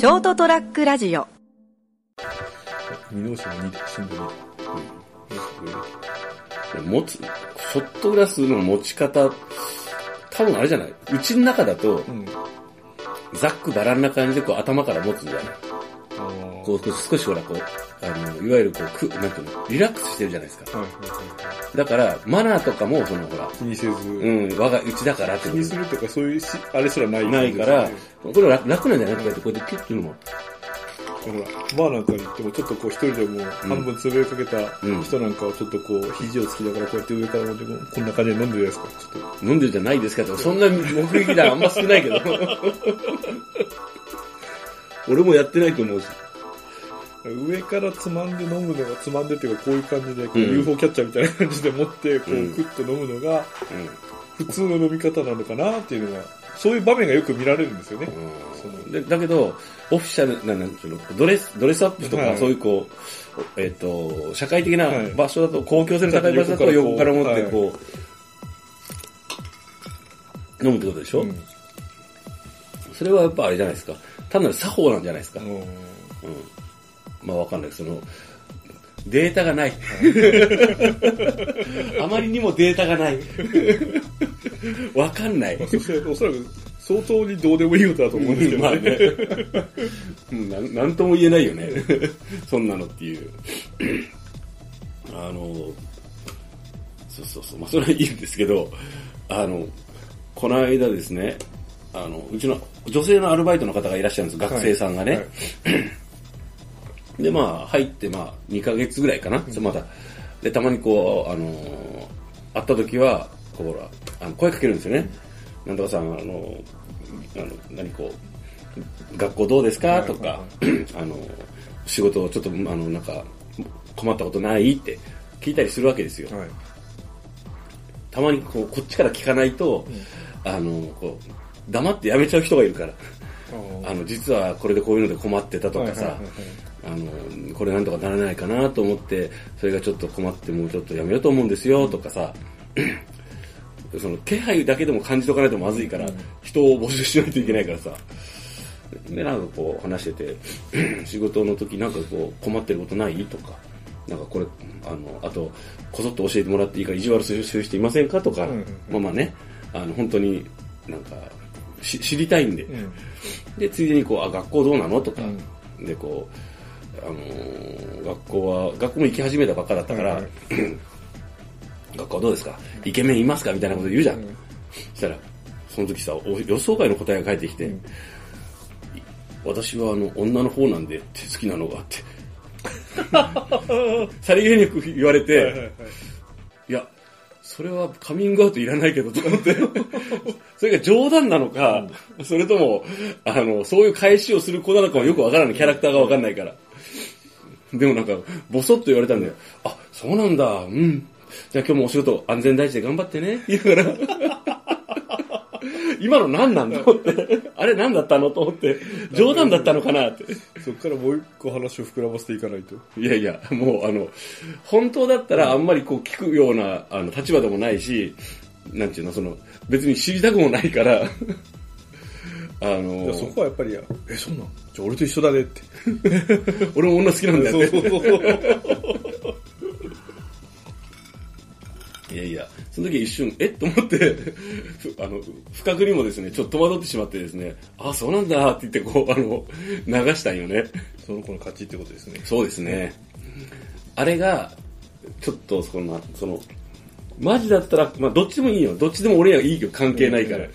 ショートトラックラジオ箕面市の2新聞持つ、ショットグラスの持ち方、多分あれじゃないうちの中だと、うん。ざっくばらんな感じでこう頭から持つじゃないこう、少しほら、こう、あの、いわゆるこう、く、なんていうの、リラックスしてるじゃないですか。はいはいはいはい。だから、マナーとかも、そのほら、気にせず、うん、我が、うちだからって気にするとかそういうし、あれすらない。ないから、これ楽楽なんじゃないこうやって、こうやってキュッていうのも。ほら、バーなんかに行ってもちょっとこう一人でも半分潰れかけたうん人なんかをちょっとこう肘をつきながらこうやって上から持ってこんな感じで飲んでるじゃないですか。ちょっと飲んでるじゃないですかと、そんな目撃談あんま少ないけど。俺もやってないと思うし。上からつまんで飲むのがつまんでっていうかこういう感じでこううん。UFO キャッチャーみたいな感じで持ってこううん。クッと飲むのがう普通の飲み方なのかなっていうのが、そういう場面がよく見られるんですよね。でだけど、オフィシャルな、なんていうの、ドレス、ドレスアップとか、はい。そういうこう、えっ、と、社会的なはい。場所だと、公共性の高い場所だと横から持ってこう、飲むってことでしょ、うん。それはやっぱあれじゃないですか。単なる作法なんじゃないですか。うん。うん。まあわかんない。その、データがない。あまりにもデータがない。わかんない。まあそしておそらく相当にどうでもいいことだと思うんですけどまあね。ね。うんなんなんとも言えないよね。そんなのっていう。あの、そうそうそう。まあそれはいいんですけど、あの、この間ですね、あの、うちの女性のアルバイトの方がいらっしゃるんです、学生さんがね。で、まあ、入って、まあ、2ヶ月ぐらいかな、まだ。で、たまにこう、あのー会った時は、こう、ほら、あの声かけるんですよね。なんとかさん、あの、あの、何こう、学校どうですか？とか、あの、仕事ちょっと、あの、なんか、困ったことないって聞いたりするわけですよ。はい。たまにこう、こっちから聞かないと、あの、こう、黙ってやめちゃう人がいるから。あの、実はこれでこういうので困ってたとかさ、あの、これなんとかならないかなと思って、それがちょっと困ってもうちょっとやめようと思うんですよとかさ、その気配だけでも感じとかないとまずいから、人を募集しないといけないからさ、で、なんかこう話してて、仕事の時なんかこう困ってることない？とか、なんかこれ、あの、あと、こそっと教えてもらっていいから意地悪する人いませんか？とか、うん。うんうんまあまあね、あの、本当になんか、し知りたいんで、うん。で、ついでにこう、あ、学校どうなの？とか、で、こう、あのー学校は、学校も行き始めたばっかだったから、はいはい学校どうですか？イケメンいますか？みたいなこと言うじゃん。うんそしたら、その時さ、お予想外の答えが返ってきて、うん私はあの、女の方なんでって好きなのがあって。さりげなく言われて、はいはいはいいや、それはカミングアウトいらないけどとか思って、それが冗談なのか、それとも、あの、そういう返しをする子なのかもよくわからない。キャラクターがわかんないから。でもなんか、ボソッと言われたんだよ。あ、そうなんだ、うん。じゃあ今日もお仕事安全第一で頑張ってね。言うから。今の何なんだと思って。あれ何だったのと思って。冗談だったのかなって。そっからもう一個話を膨らませていかないと。いやいや、もうあの、本当だったらあんまりこう聞くようなあの立場でもないし、なんていうの、その、別に知りたくもないから、あいのや、そこはやっぱり、え、そうなんじゃあ俺と一緒だねって。俺も女好きなんだよって。そうそうそう。いやいや、その時一瞬、え？っと思って、ふ あの、不覚にもですね、ちょっと戸惑ってしまってですね、あ、そうなんだって言ってこう、あの、流したんよね。その子の勝ちってことですね。そうですね。あれが、ちょっとそんな、その、マジだったら、まあどっちでもいいよ。どっちでも俺はいいよ。関係ないから。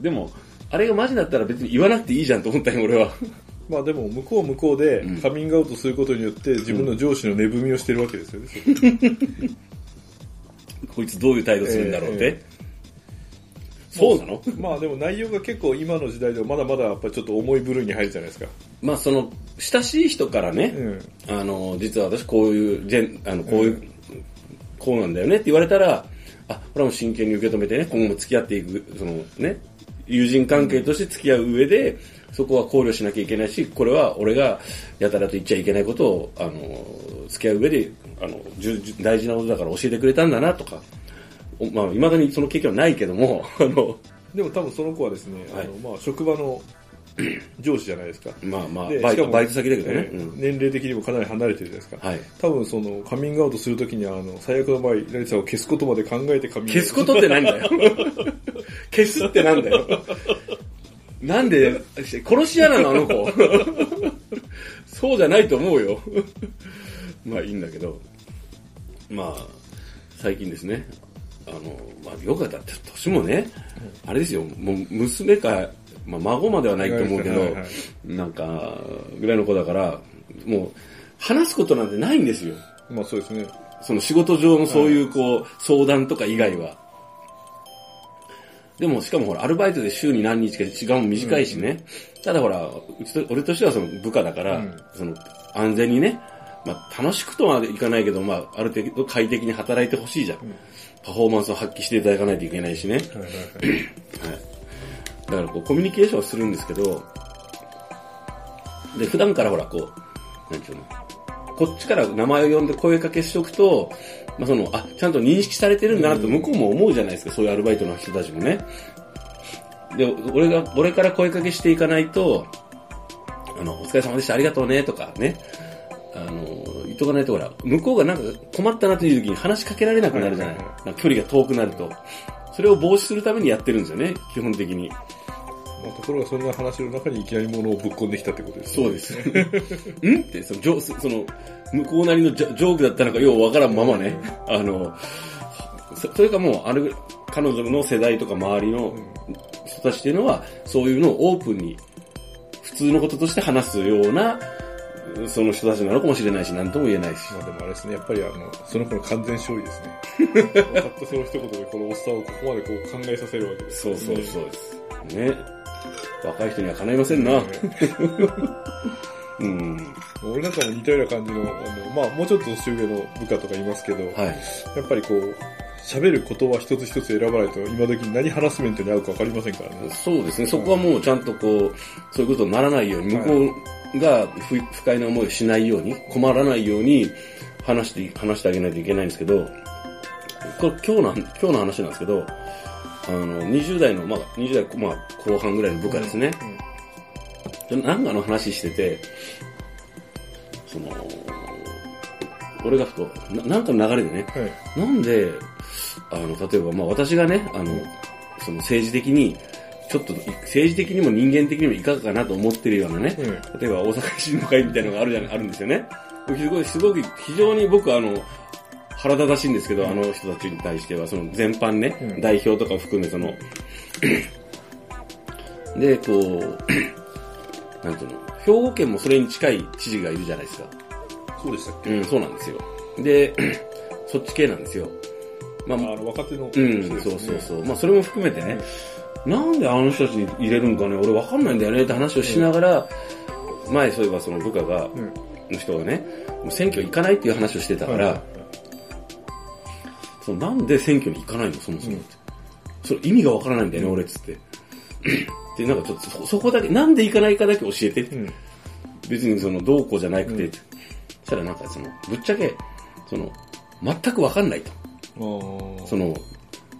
でも、あれがマジだったら別に言わなくていいじゃんと思ったよ、俺は。まあでも、向こうは向こうでうんカミングアウトすることによって自分の上司の値踏みをしてるわけですよね。こいつどういう態度するんだろうって。えそうなの？まあでも内容が結構今の時代ではまだまだやっぱりちょっと重い部類に入るじゃないですか。まあその、親しい人からね、うん。あの、実は私こういう、ジェン、あの、こういう、こうなんだよねって言われたら、あ、これはもう真剣に受け止めてね、今後も付き合っていく、そのね、友人関係として付き合う上で、そこは考慮しなきゃいけないし、これは俺がやたらと言っちゃいけないことを、あの、付き合う上で、あの、大事なことだから教えてくれたんだなとか、おまあ、未だにその経験はないけども、あの、でも多分その子はですね、はいあのまあ職場の 上司じゃないですか。まあまあで、バイト、バイト先だけどね。えーうん年齢的にもかなり離れてるじゃないですか。はい。多分その、カミングアウトするときには、あの、最悪の場合、成さんを消すことまで考えてカミングアウト消すことってなんだよ。消すってなんだよ。なんで、殺し屋なのあの子。そうじゃないと思うよ。まあいいんだけど。まあ、最近ですね。あの、まあよくだって年もね、あれですよ、もう娘か、まあ孫まではないと思うけど、はいはいなんか、ぐらいの子だから、もう、話すことなんてないんですよ。まあそうですね。その仕事上のそういうこう、相談とか以外は。でも、しかもほら、アルバイトで週に何日か時間も短いしね。ただほら、うちと俺としてはその部下だから、うんその安全にね、まあ楽しくとまでいかないけど、まあある程度快適に働いてほしいじゃん,、パフォーマンスを発揮していただかないといけないしね。はいはいはい。はい。だからこう、コミュニケーションはするんですけど、で、普段からほら、こう、なんていうの、こっちから名前を呼んで声かけしておくと、まあその、あ、ちゃんと認識されてるんだなと向こうも思うじゃないですか、そういうアルバイトの人たちもね。で、俺が、俺から声かけしていかないと、あの、お疲れ様でした、ありがとうね、とかね。あの、言っとかないとほら、向こうがなんか困ったなという時に話しかけられなくなるじゃない。距離が遠くなると。それを防止するためにやってるんですよね、基本的に。まあ、ところがそんな話の中にいきなり物をぶっ込んできたってことですね。そうです。ん？って、その、ジョその、向こうなりのジョジョークだったのかようわからんままね、あの、そそれかもう、ある、彼女の世代とか周りの人たちっていうのは、そういうのをオープンに、普通のこととして話すような、その人たちなのかもしれないし、なんとも言えないし。まあでもあれですね、やっぱりあの、その子の完全勝利ですね。たったその一言でこのおっさんをここまでこう考えさせるわけです。そうそうそうです。ね。若い人には叶いませんな。うん。俺なんかも似たような感じの、あの、まあもうちょっと年上の部下とかいますけど、はい。やっぱりこう、喋る言葉一つ一つ選ばないと今時に何ハラスメントに合うかわかりませんからね。そうですね。そこはもうちゃんとこう、そういうことにならないように、向こうが不不快な思いをしないように、困らないように話して、話してあげないといけないんですけど、これ今日の、今日の話なんですけど、あの、20代の、まあ、20代、まあ、後半ぐらいの部下ですね。なんかの話してて、その、俺がふと、ななんかの流れでね、はい。なんで、あの、例えば、まあ私がね、あの、その政治的に、ちょっと政治的にも人間的にもいかがかなと思ってるようなね、うん例えば大阪維新の会みたいなのがあるじゃんあるんですよね。すごい、すごく、非常に僕あの、腹立たしいんですけど、あの人たちに対しては、その全般ね、うん代表とかを含めその、で、こう、なんていうの、兵庫県もそれに近い知事がいるじゃないですか。そうでしたっけ？うん、そうなんですよ。で、そっち系なんですよ。まあ、あの、若手の人うん。そうそうそう。まあ、それも含めてね、なんであの人たちに入れるんかね、俺わかんないんだよねって話をしながら、前そういえばその部下が、うん。の人がね、もう選挙行かないっていう話をしてたから、はいそのなんで選挙に行かないの、そもそもって。それ意味がわからないんだよね、俺っつって。で、なんかちょっとそ、そこだけ、なんで行かないかだけ教えてって。うん。別にその、どうこうじゃなくて、うん。そしたらなんかその、ぶっちゃけ、その、全くわかんないと。その、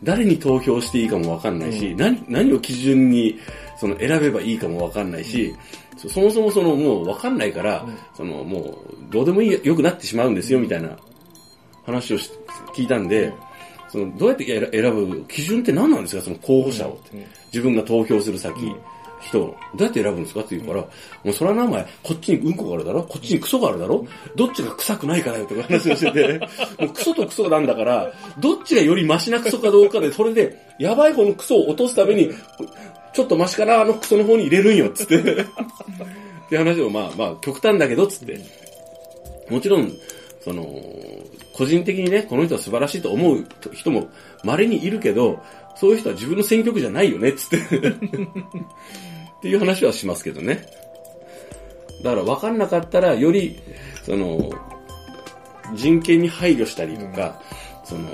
誰に投票していいかもわかんないし、うん。何、何を基準に、その、選べばいいかもわかんないし、そそもそもその、もうわかんないから、うん。その、もう、どうでもいい、良くなってしまうんですよ、みたいな話をし聞いたんで、その、どうやって選選ぶ基準って何なんですか、その候補者を。うん自分が投票する先、うん。人を、どうやって選ぶんですか？って言うから、もうそれはな、お前、こっちにうんこがあるだろ？こっちにクソがあるだろ？どっちが臭くないからよとか話をしてて、もうクソとクソなんだから、どっちがよりマシなクソかどうかで、それで、やばい方のクソを落とすために、ちょっとマシかな、あのクソの方に入れるんよ、つって。って話を、まあまあ、極端だけど、つって。もちろん、その、個人的にね、この人は素晴らしいと思う人も稀にいるけど、そういう人は自分の選挙区じゃないよね、つって。っていう話はしますけどね。だから分かんなかったら、より、その、人権に配慮したりとか、その、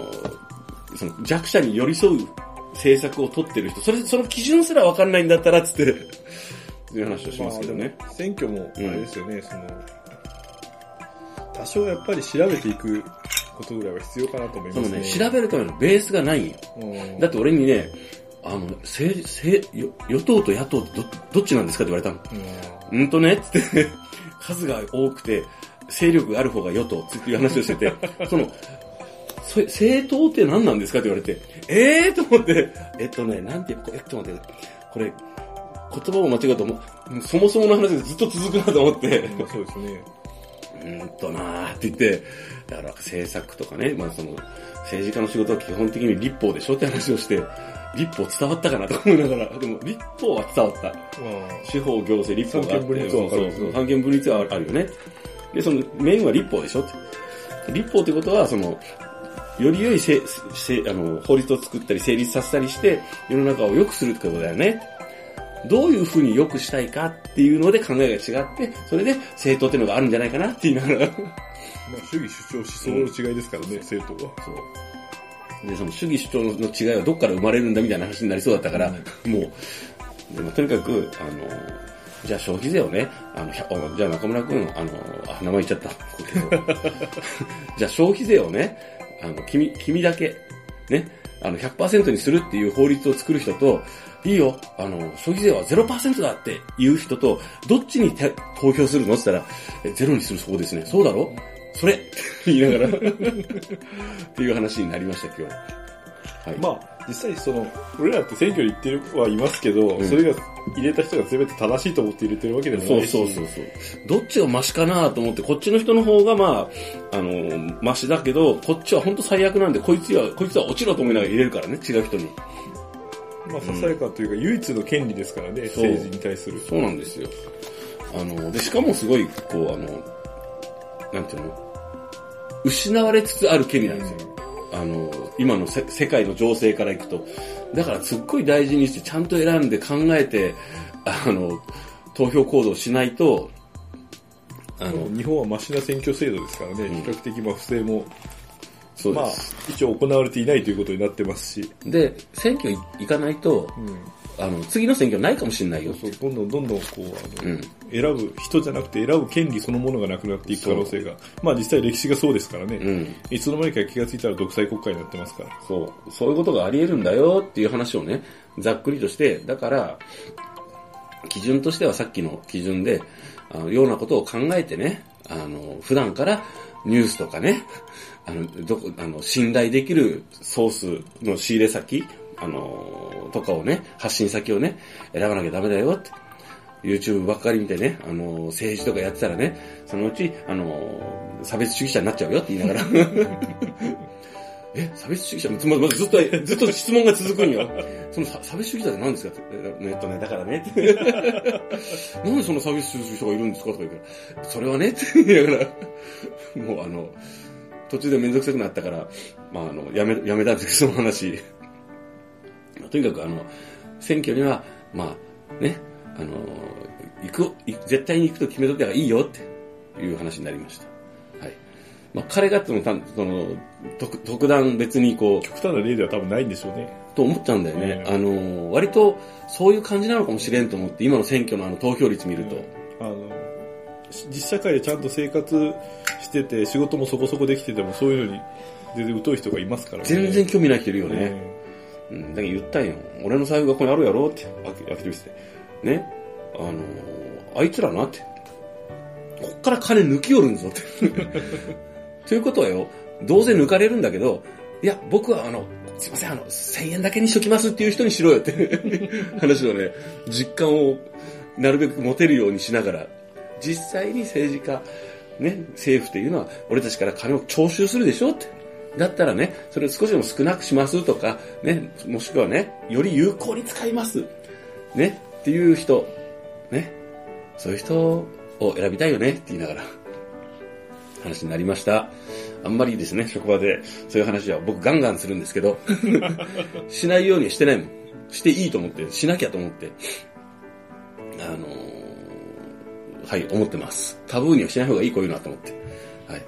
その弱者に寄り添う政策を取ってる人、それ、その基準すら分かんないんだったら、つって、いう話をしますけどね。選挙も、あれですよね、その、多少やっぱり調べていくことぐらいは必要かなと思いますね。そのね、調べるためのベースがないんよ。うんだって俺にね、あの、政治、政、よ与党と野党ってど、どっちなんですかって言われたの。うんうんとねつって、数が多くて、勢力がある方が与党っていう話をしてて、その、そ政党って何なんですかって言われて、ええー、と思って、えっとね、なんて、えっと待って、これ、言葉を間違うともう、そもそもの話でずっと続くなと思って、まあそうですね。うーんとなーって言って、だから政策とかね、まあその、政治家の仕事は基本的に立法でしょって話をして、立法伝わったかなと思いながら、でも立法は伝わった。まあ、司法、行政、立法があって。三権分立はあるよね。で、そのメインは立法でしょって。立法ってことは、その、より良いせせあの法律を作ったり成立させたりして、世の中を良くするってことだよね。どういうふうに良くしたいかっていうので考えが違って、それで政党っていうのがあるんじゃないかなって言いながら。まあ、主義主張思想の違いですからね、政党は。そう。で、その主義主張の違いはどっから生まれるんだみたいな話になりそうだったから、もう、でもとにかく、あの、じゃあ消費税をね、あの、じゃあ中村くん、あの、あ、名前言っちゃった。じゃあ消費税をね、あの、君、君だけ、ね、あの、100%にするっていう法律を作る人と、いいよ、あの、消費税は0%だっていう人と、どっちに投票するの？って言ったら、ゼロにするそうですね。そうだろ？それ。言いながら。っていう話になりました、今日。はい。まあ、実際その、俺らって選挙に行ってるはいますけど、うんそれが入れた人が全て正しいと思って入れてるわけでもないし。そうそうそうそう。どっちがマシかなと思って、こっちの人の方がまあ、あの、マシだけど、こっちは本当最悪なんで、こいつは、こいつは落ちろと思いながら入れるからね、違う人に。まあ、ささやかというか、唯一の権利ですからね、政治に対する。そうなんですよ。あの、で、しかもすごい、こう、あの、なんていうの？失われつつある権利なんですよ。あの、今のせ世界の情勢からいくと。だからすっごい大事にして、ちゃんと選んで考えて、あの、投票行動しないと、あの、日本はマシな選挙制度ですからね、ん比較的まあ不正も、まあそうです。、一応行われていないということになってますし、で、選挙行かないと、うん。あの、次の選挙ないかもしれないよ。そう、どんどんどんどんこう、あの、うん。選ぶ人じゃなくて選ぶ権利そのものがなくなっていく可能性が。まあ実際歴史がそうですからね。うん。いつの間にか気がついたら独裁国家になってますから。そう。そういうことがあり得るんだよっていう話をね、ざっくりとして、だから、基準としてはさっきの基準で、あの、ようなことを考えてね、あの、普段からニュースとかね、あの、どこ、あの、信頼できるソースの仕入れ先、あの、とかをね、発信先をね、選ばなきゃダメだよって。YouTube ばっかり見てね、あの、政治とかやってたらね、そのうち、あの、差別主義者になっちゃうよって言いながら。え、差別主義者ままずっと、ずっと質問が続くんよ。その差差別主義者って何ですか？って。えっとね、だからね。なんでその差別主義者がいるんですか？とか言うから、それはねって言いながら、もうあの、途中でめんどくさくなったから、まああの、やめ、やめたんですけど、その話。まあとにかくあの、選挙には、まあ、ね、あの、行く、い絶対に行くと決めとけばいいよっていう話になりました。はい。まあ、彼がってもたその、特特段別にこう、極端な例では多分ないんでしょうね。と思っちゃうんだよね。うんあの、割とそういう感じなのかもしれんと思って、今の選挙のあの投票率見ると。あの、し実社会でちゃんと生活してて、仕事もそこそこできてても、そういうのに全然疎い人がいますからね。全然興味ない人いるよね。ね。うん、だから言ったんよ。俺の財布がここにあるやろって、開け開けてみせて。ね。あのあいつらなって。こっから金抜きよるんぞって。ということはよ、どうせ抜かれるんだけど、いや、僕はあの、すいません、あの、1000円だけにしときますっていう人にしろよって 話をね、実感をなるべく持てるようにしながら、実際に政治家、ね、政府っていうのは、俺たちから金を徴収するでしょって。だったらね、それを少しでも少なくしますとか、ね、もしくはね、より有効に使います。ね、っていう人、ね、そういう人を選びたいよねって言いながら、話になりました。あんまりですね、職場でそういう話は僕ガンガンするんですけど、しないようにはしてないもん。していいと思って、しなきゃと思って、あのーはい、思ってます。タブーにはしない方がいいこういうのはと思って。はい。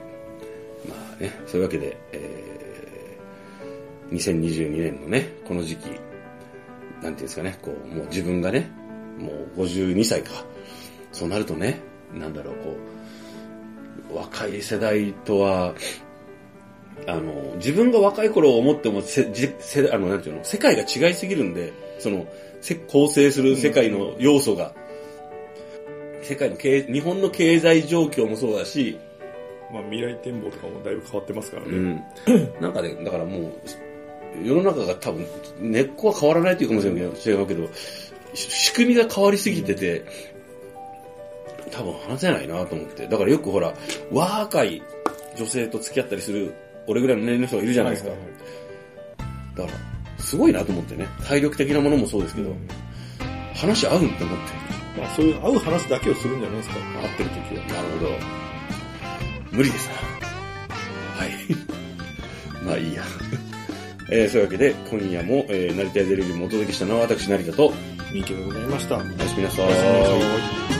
まあね、そういうわけで、えー、2022年のね、この時期、なんていうんですかね、こう、もう自分がね、もう52歳か。そうなるとね、なんだろう、こう、若い世代とは、あの、自分が若い頃を思ってもせ、じせあの、なんていうの、世界が違いすぎるんで、その、せ構成する世界の要素が、世界の経、日本の経済状況もそうだし、まあ未来展望とかもだいぶ変わってますからね。うん。なんかね、だからもう、世の中が多分、根っこは変わらないというかもしれないけど、違うけど、し仕組みが変わりすぎてて、多分話せないなと思って。だからよくほら、若い女性と付き合ったりする、俺ぐらいの年齢の人がいるじゃないですか。はいはいはいだから、すごいなと思ってね。体力的なものもそうですけど、話合うんって思って。まあそういう合う話だけをするんじゃないですか。合ってる時は。なるほど。無理ですな。はい。まあいいや。えー、そういうわけで、今夜も、えー、成田屋ゼレビもお届けしたのは私、成田と、ミケでございました。おおやすみなさやすみなさい。い。